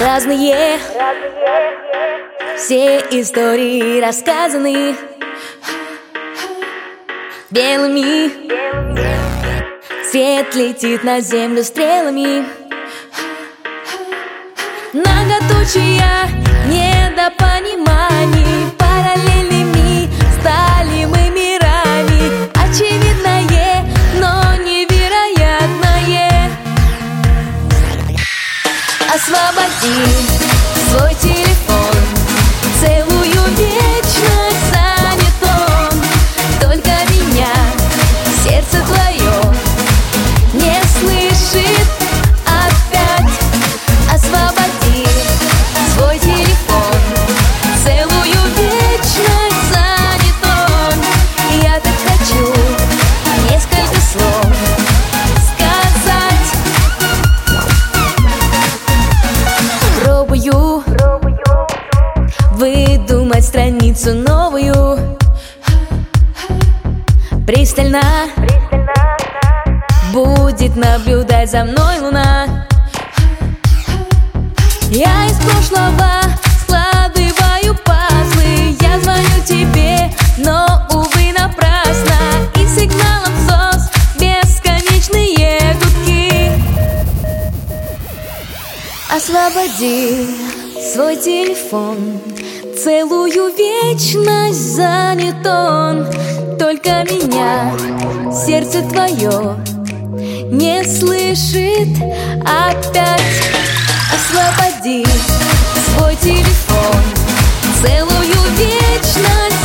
Разные Все истории рассказаны Белыми. Свет летит на землю стрелами. Многоточия недопониманий выдумать страницу новую. Пристально. Будет наблюдать за мной луна. Я из прошлого складываю пазлы. Я звоню тебе, но, увы, напрасно. И сигналом СОС бесконечные гудки. Освободи свой телефон Целую вечность занят он. Только меня сердце твое Не слышит. Опять Освободи свой телефон. Целую вечность